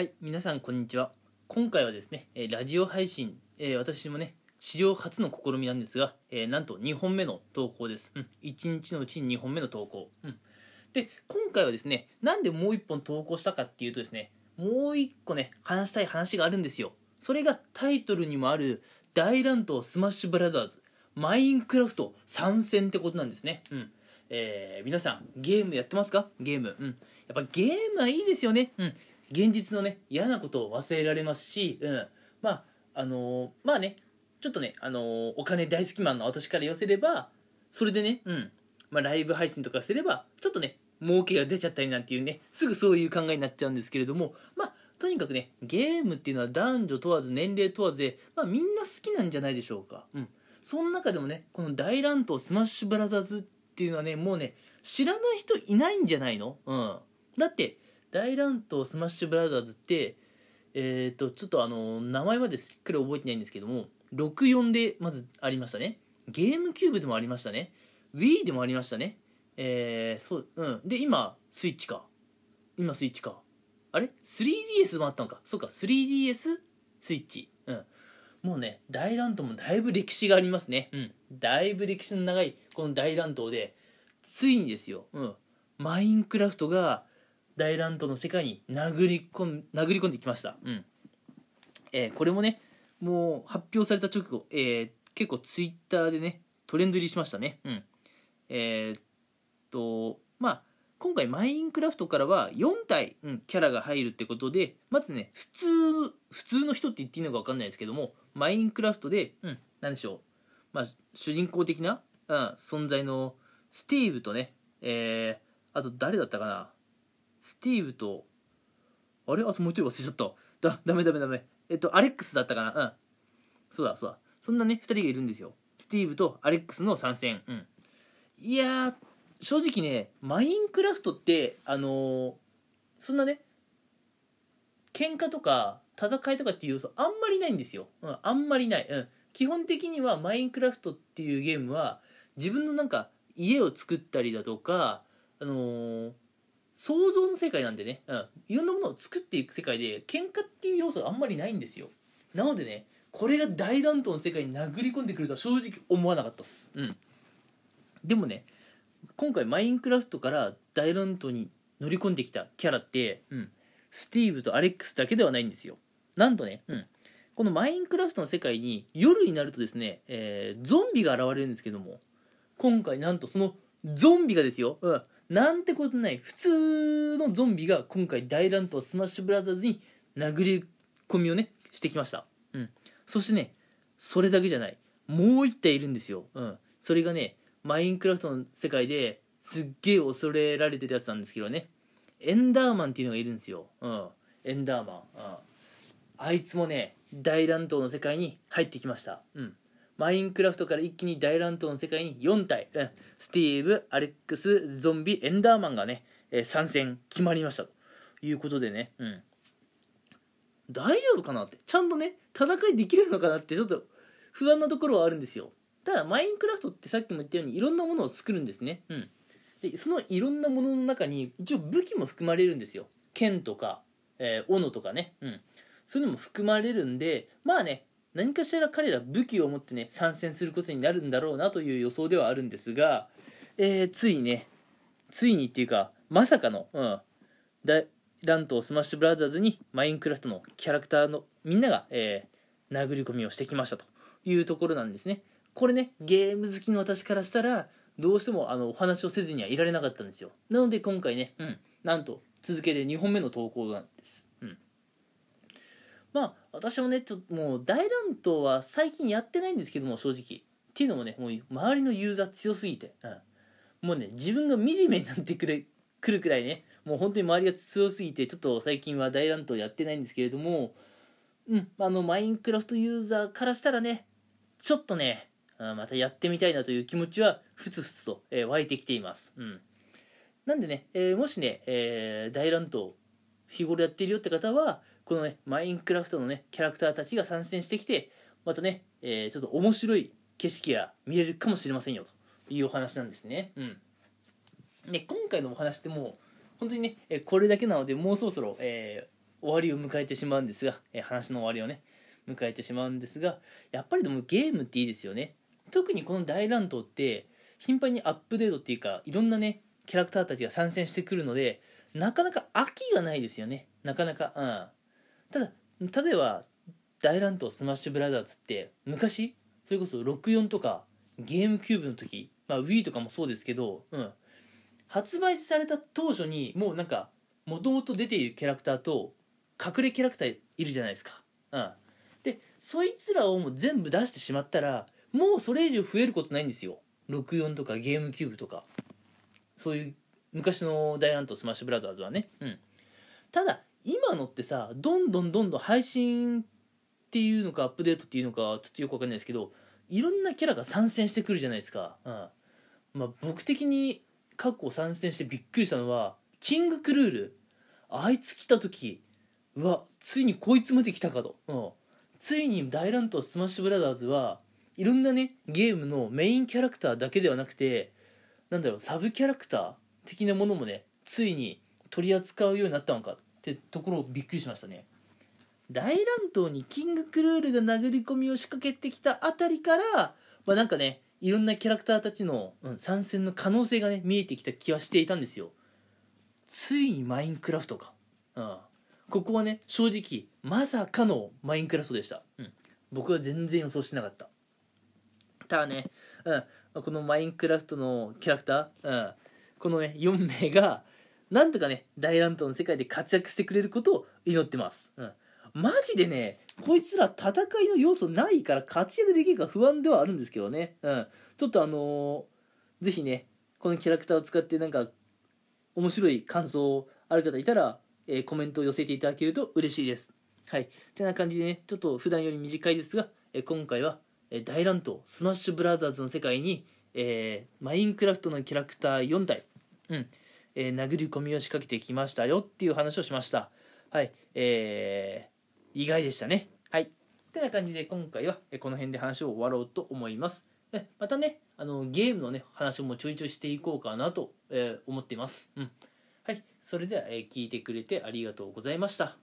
はい皆さんこんにちは。今回はですねラジオ配信、私もね史上初の試みなんですが、なんと2本目の投稿です、うん、1日のうちに2本目の投稿、うん、で今回はですねなんでもう1本投稿したかっていうとですねもう1個ね話したい話があるんですよ。それがタイトルにもある大乱闘スマッシュブラザーズマインクラフト参戦ってことなんですね。うん。えー皆さんゲームやってますか？ゲーム。うん。やっぱゲームはいいですよね。うん。現実のね嫌なことを忘れられますし、うん、まああのーまあねちょっとね、あのーお金大好きマンの私から言わせればそれでね、うん。まあ、ライブ配信とかすればちょっとね儲けが出ちゃったりなんていうねすぐそういう考えになっちゃうんですけれどもまあとにかくねゲームっていうのは男女問わず年齢問わずで、まあ、みんな好きなんじゃないでしょうか、うん、その中でもねこの大乱闘スマッシュブラザーズっていうのはねもうね知らない人いないんじゃないの、うん、だって大乱闘スマッシュブラザーズってえっ、とちょっとあの名前まですっかり覚えてないんですけども64でまずありましたね。ゲームキューブでもありましたね。Wii でもありましたね。えー、そううん。で今スイッチか。今スイッチか。あれ？3DS もあったのか。そうか 3DS スイッチ。うん。もうね大乱闘もだいぶ歴史がありますね。うん。だいぶ歴史の長いこの大乱闘でついにですよ、うん、マインクラフトが大乱闘の世界に殴り込ん殴り込んできました、うん。えーこれもねもう発表された直後、えー結構ツイッターでねトレンド入りしましたね。うん。えーっとまあ今回マインクラフトからは4体、うん、キャラが入るってことでまずね普通普通の人って言っていいのか分かんないですけどもマインクラフトで、うん、何でしょう、まあ、主人公的な、うん、存在のスティーブとね、えー、あと誰だったかな？スティーブとあれ？あともう一人忘れちゃった。だダメダメダメ。えっとアレックスだったかな？うん。そうだそうだ。そんなね2人がいるんですよ。スティーブとアレックスの参戦。うん。いや正直ねマインクラフトってあのーそんなね喧嘩とか戦いとかっていう要素あんまりないんですよ、うん、あんまりない、うん、基本的にはマインクラフトっていうゲームは自分のなんか家を作ったりだとかあのー想像の世界なんでね、うん、いろんなものを作っていく世界で喧嘩っていう要素があんまりないんですよ。なのでねこれが大乱闘の世界に殴り込んでくるとは正直思わなかったっす。うん。でもね今回マインクラフトから大乱闘に乗り込んできたキャラって、うん、スティーブとアレックスだけではないんですよ。なんとね、うん、このマインクラフトの世界に夜になるとですね、えーゾンビが現れるんですけども今回なんとそのゾンビがですよ、うん、なんてことない。普通のゾンビが今回大乱闘スマッシュブラザーズに殴り込みをねしてきました、うん、そしてねそれだけじゃない。もう一体いるんですよ、うん、それがねマインクラフトの世界ですっげえ恐れられてるやつなんですけどね。エンダーマンっていうのがいるんですよ、うん、エンダーマン、うん、あいつもね大乱闘の世界に入ってきました、うん、マインクラフトから一気に大乱闘の世界に4体、うん、スティーブアレックスゾンビエンダーマンがね、えー参戦決まりましたということでね、うん、大丈夫かなって。ちゃんとね戦いできるのかなってちょっと不安なところはあるんですよ。ただマインクラフトってさっきも言ったようにいろんなものを作るんですね、うん、でそのいろんなものの中に一応武器も含まれるんですよ。剣とか、えー斧とかね、うん、そういうのも含まれるんでまあね何かしら彼ら武器を持ってね参戦することになるんだろうなという予想ではあるんですが、えーついにねついにっていうかまさかの、うん、大乱闘スマッシュブラザーズにマインクラフトのキャラクターのみんなが、えー殴り込みをしてきましたというところなんですね。これねゲーム好きの私からしたらどうしてもあのお話をせずにはいられなかったんですよ。なので今回ね、うん、なんと続けて2本目の投稿なんです、うん、まあ私もねちょっともう大乱闘は最近やってないんですけども正直。っていうのもねもう周りのユーザー強すぎて、うん、もうね自分が惨めになってくれくるくらいねもう本当に周りが強すぎてちょっと最近は大乱闘やってないんですけれどもうんあのマインクラフトユーザーからしたらねちょっとねまたやってみたいなという気持ちはふつふつと、え湧いてきています、うん、なんでね、えーもしね、えー大乱闘日頃やっているよって方はこのねマインクラフトのねキャラクターたちが参戦してきてまたね、えーちょっと面白い景色が見れるかもしれませんよというお話なんですね。うん。で今回のお話ってもう本当にねえこれだけなのでもうそろそろ、えー終わりを迎えてしまうんですが、え話の終わりをね迎えてしまうんですがやっぱりでもゲームっていいですよね。特にこの大乱闘って頻繁にアップデートっていうかいろんなねキャラクターたちが参戦してくるのでなかなか飽きがないですよね。なかなかうん。ただ例えば大乱闘スマッシュブラザーズって昔それこそ64とかゲームキューブの時、まあ、Wii とかもそうですけど、うん、発売された当初にもうなんかもともと出ているキャラクターと隠れキャラクターいるじゃないですか、うん、でそいつらをもう全部出してしまったらもうそれ以上増えることないんですよ。64とかゲームキューブとか。そういう昔の大乱闘スマッシュブラザーズはね、うん、ただ今のってさどんどんどんどん配信っていうのかアップデートっていうのかちょっとよくわかんないですけどいろんなキャラが参戦してくるじゃないですか、うん。まあ、僕的に過去参戦してびっくりしたのはキングクルール。あいつ来た時うわついにこいつまで来たかと、うん、ついに大乱闘スマッシュブラザーズはいろんなねゲームのメインキャラクターだけではなくてなんだろうサブキャラクター的なものもねついに取り扱うようになったのかってところをびっくりしましたね。大乱闘にキングクルールが殴り込みを仕掛けてきたあたりからまあなんかねいろんなキャラクターたちの、うん、参戦の可能性がね見えてきた気はしていたんですよ。ついにマインクラフトか、うん、ここはね正直まさかのマインクラフトでした、うん、僕は全然予想してなかった。ただね、うん、このマインクラフトのキャラクター、うん、このね4名がなんとかね大乱闘の世界で活躍してくれることを祈ってます、うん、マジでねこいつら戦いの要素ないから活躍できるか不安ではあるんですけどね、うん、ちょっとあのー、ぜひねこのキャラクターを使ってなんか面白い感想ある方いたら、えーコメントを寄せていただけると嬉しいです。はい。てな感じでねちょっと普段より短いですが、えー今回は、え大乱闘スマッシュブラザーズの世界に、えーマインクラフトのキャラクター4体。うん。えー殴り込みを仕掛けてきましたよっていう話をしました。はい。えー、意外でしたね。はい。てな感じで今回はえーこの辺で話を終わろうと思います。えまたねあのゲームのね話もちょいちょいしていこうかなと、えー思っています。うん。はい。それでは、えー聞いてくれてありがとうございました